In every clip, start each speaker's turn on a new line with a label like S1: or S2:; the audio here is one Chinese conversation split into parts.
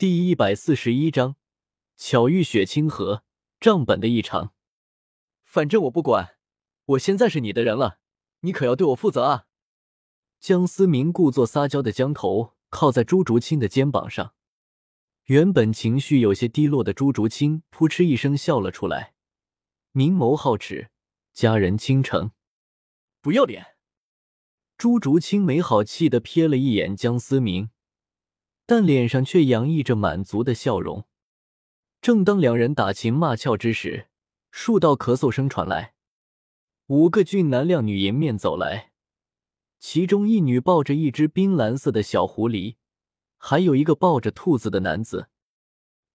S1: 第一百四十一章，巧遇雪清河，账本的异常。
S2: 反正我不管，我现在是你的人了，你可要对我负责啊！
S1: 江思明故作撒娇的将头靠在朱竹清的肩膀上，原本情绪有些低落的朱竹清扑哧一声笑了出来，明眸皓齿，佳人倾城。
S2: 不要脸！
S1: 朱竹清没好气的瞥了一眼江思明。但脸上却洋溢着满足的笑容。正当两人打情骂俏之时，数道咳嗽声传来，五个俊男靓女迎面走来，其中一女抱着一只冰蓝色的小狐狸，还有一个抱着兔子的男子。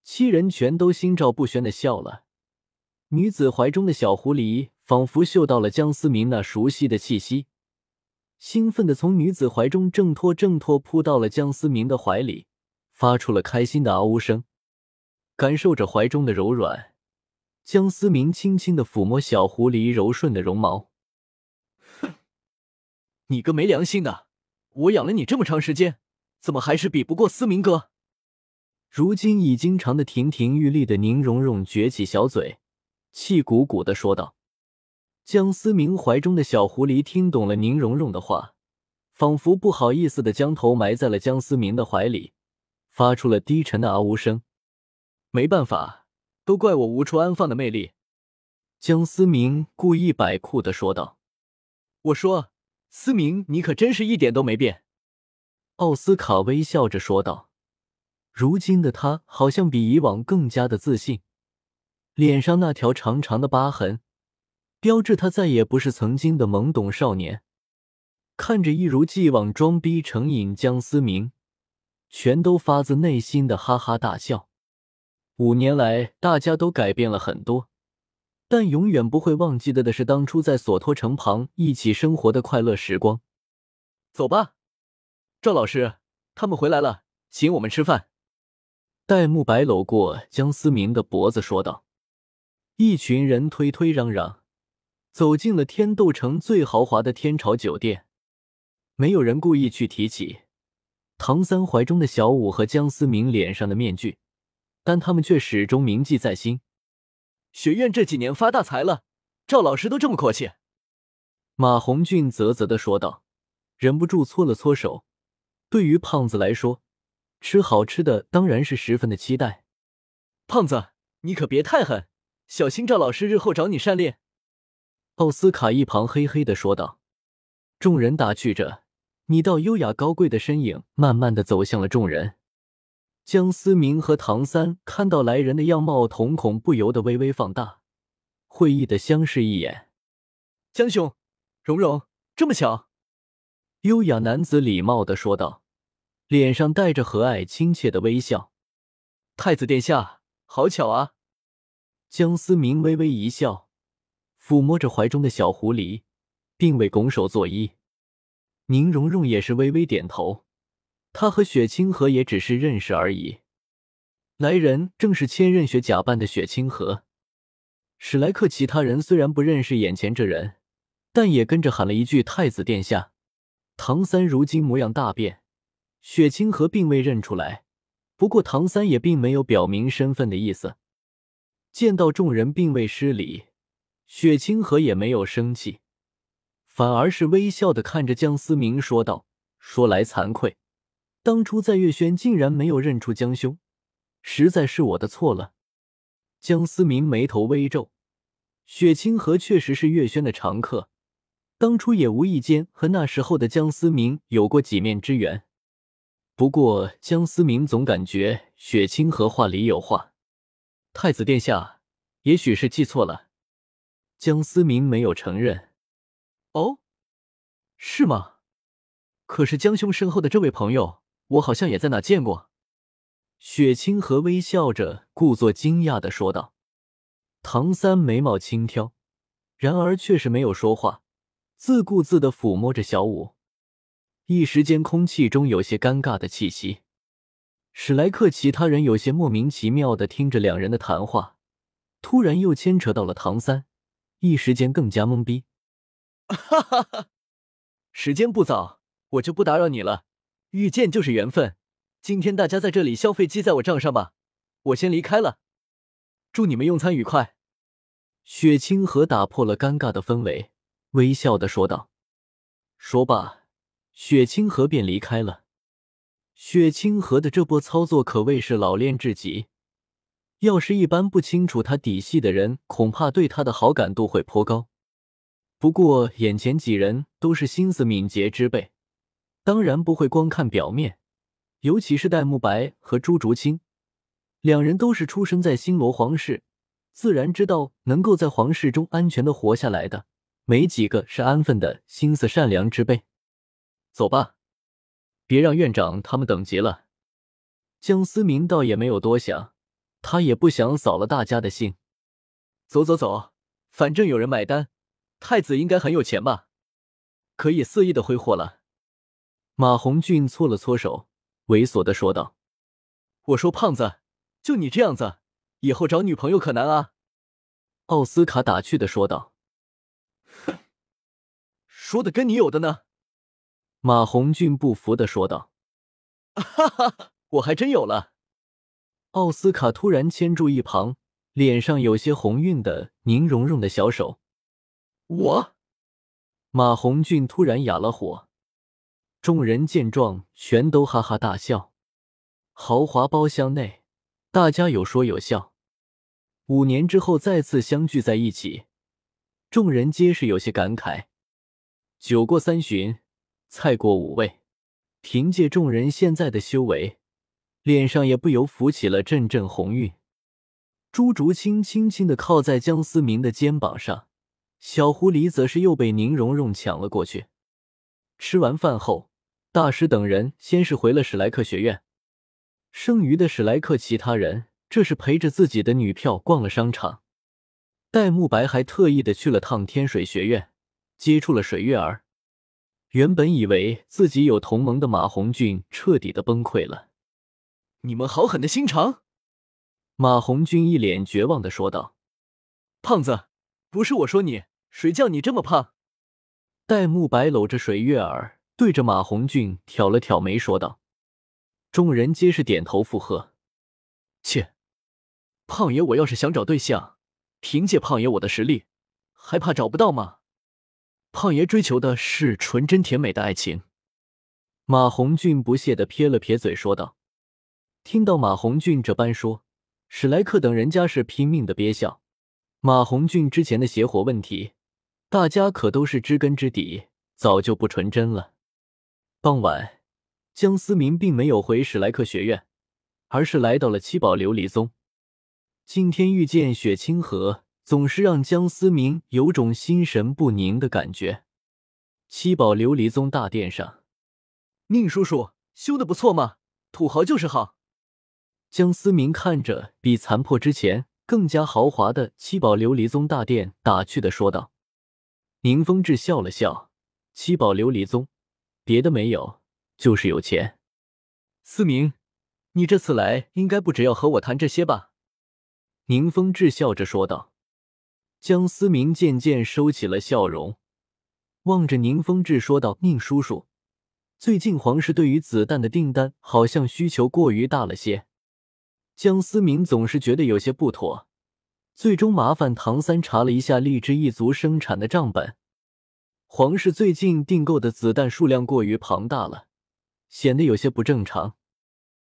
S1: 七人全都心照不宣的笑了。女子怀中的小狐狸仿佛嗅到了江思明那熟悉的气息。兴奋的从女子怀中挣脱，挣脱，扑到了江思明的怀里，发出了开心的嗷呜声。感受着怀中的柔软，江思明轻轻的抚摸小狐狸柔顺的绒毛。
S2: 哼，你个没良心的！我养了你这么长时间，怎么还是比不过思明哥？
S1: 如今已经长得亭亭玉立的宁荣荣撅起小嘴，气鼓鼓的说道。江思明怀中的小狐狸听懂了宁荣荣的话，仿佛不好意思的将头埋在了江思明的怀里，发出了低沉的嗷呜声。
S2: 没办法，都怪我无处安放的魅力。
S1: 江思明故意摆酷的说道：“
S2: 我说，思明，你可真是一点都没变。”
S1: 奥斯卡微笑着说道：“如今的他好像比以往更加的自信，脸上那条长长的疤痕。”标志他再也不是曾经的懵懂少年，看着一如既往装逼成瘾江思明，全都发自内心的哈哈大笑。五年来，大家都改变了很多，但永远不会忘记的的是当初在索托城旁一起生活的快乐时光。
S2: 走吧，赵老师，他们回来了，请我们吃饭。
S1: 戴沐白搂过江思明的脖子说道。一群人推推嚷嚷。走进了天斗城最豪华的天朝酒店，没有人故意去提起唐三怀中的小舞和江思明脸上的面具，但他们却始终铭记在心。
S2: 学院这几年发大财了，赵老师都这么阔气。
S1: 马红俊啧啧的说道，忍不住搓了搓手。对于胖子来说，吃好吃的当然是十分的期待。
S2: 胖子，你可别太狠，小心赵老师日后找你善练。
S1: 奥斯卡一旁嘿嘿的说道，众人打趣着，你道优雅高贵的身影慢慢的走向了众人。江思明和唐三看到来人的样貌，瞳孔不由得微微放大，会意的相视一眼。
S2: 江兄，蓉蓉，这么巧？
S1: 优雅男子礼貌的说道，脸上带着和蔼亲切的微笑。
S2: 太子殿下，好巧啊！
S1: 江思明微微一笑。抚摸着怀中的小狐狸，并未拱手作揖。宁荣荣也是微微点头。他和雪清河也只是认识而已。来人正是千仞雪假扮的雪清河。史莱克其他人虽然不认识眼前这人，但也跟着喊了一句“太子殿下”。唐三如今模样大变，雪清河并未认出来。不过唐三也并没有表明身份的意思。见到众人，并未失礼。雪清河也没有生气，反而是微笑的看着江思明说道：“说来惭愧，当初在月轩竟然没有认出江兄，实在是我的错了。”江思明眉头微皱，雪清河确实是月轩的常客，当初也无意间和那时候的江思明有过几面之缘。不过江思明总感觉雪清河话里有话，太子殿下也许是记错了。江思明没有承认。
S2: 哦，是吗？可是江兄身后的这位朋友，我好像也在哪见过。
S1: 雪清河微笑着，故作惊讶的说道。唐三眉毛轻挑，然而却是没有说话，自顾自的抚摸着小舞。一时间，空气中有些尴尬的气息。史莱克其他人有些莫名其妙的听着两人的谈话，突然又牵扯到了唐三。一时间更加懵逼。
S2: 哈哈哈！时间不早，我就不打扰你了。遇见就是缘分，今天大家在这里消费记在我账上吧，我先离开了。祝你们用餐愉快。
S1: 雪清河打破了尴尬的氛围，微笑的说道。说罢，雪清河便离开了。雪清河的这波操作可谓是老练至极，要是一般不清楚他底细的人，恐怕对他的好感度会颇高。不过眼前几人都是心思敏捷之辈，当然不会光看表面。尤其是戴沐白和朱竹清，两人都是出生在星罗皇室，自然知道能够在皇室中安全的活下来的，没几个是安分的心思善良之辈。走吧，别让院长他们等急了。江思明倒也没有多想，他也不想扫了大家的兴。
S2: 走走走，反正有人买单，太子应该很有钱吧，可以肆意的挥霍了。
S1: 马红俊搓了搓手。猥琐的说道：“
S2: 我说胖子，就你这样子，以后找女朋友可难啊。”
S1: 奥斯卡打趣的说道。
S2: “哼，说的跟你有的呢。”
S1: 马红俊不服的说道。
S2: “哈哈，我还真有了。”
S1: 奥斯卡突然牵住一旁脸上有些红晕的宁荣荣的小手。
S2: “我。”
S1: 马红俊突然哑了火。众人见状，全都哈哈大笑。豪华包厢内，大家有说有笑。五年之后再次相聚在一起，众人皆是有些感慨。酒过三巡，菜过五味，凭借众人现在的修为，脸上也不由浮起了阵阵红晕。朱竹清轻轻的靠在江思明的肩膀上，小狐狸则是又被宁荣荣抢了过去。吃完饭后。大师等人先是回了史莱克学院，剩余的史莱克其他人这是陪着自己的女票逛了商场。戴沐白还特意的去了趟天水学院，接触了水月儿。原本以为自己有同盟的马红俊彻底的崩溃了。
S2: 你们好狠的心肠！
S1: 马红俊一脸绝望的说道：“
S2: 胖子，不是我说你，谁叫你这么胖？”
S1: 戴沐白搂着水月儿。对着马红俊挑了挑眉，说道：“众人皆是点头附和。
S2: 切，胖爷，我要是想找对象，凭借胖爷我的实力，还怕找不到吗？胖爷追求的是纯真甜美的爱情。”
S1: 马红俊不屑的撇了撇嘴，说道：“听到马红俊这般说，史莱克等人家是拼命的憋笑。马红俊之前的邪火问题，大家可都是知根知底，早就不纯真了。”傍晚，江思明并没有回史莱克学院，而是来到了七宝琉璃宗。今天遇见雪清河，总是让江思明有种心神不宁的感觉。七宝琉璃宗大殿上，
S2: 宁叔叔修的不错嘛，土豪就是好。
S1: 江思明看着比残破之前更加豪华的七宝琉璃宗大殿，打趣的说道。宁风致笑了笑，七宝琉璃宗。别的没有，就是有钱。
S2: 思明，你这次来应该不只要和我谈这些吧？
S1: 宁风致笑着说道。江思明渐渐收起了笑容，望着宁风致说道：“宁叔叔，最近皇室对于子弹的订单好像需求过于大了些。”江思明总是觉得有些不妥，最终麻烦唐三查了一下荔枝一族生产的账本。皇室最近订购的子弹数量过于庞大了，显得有些不正常。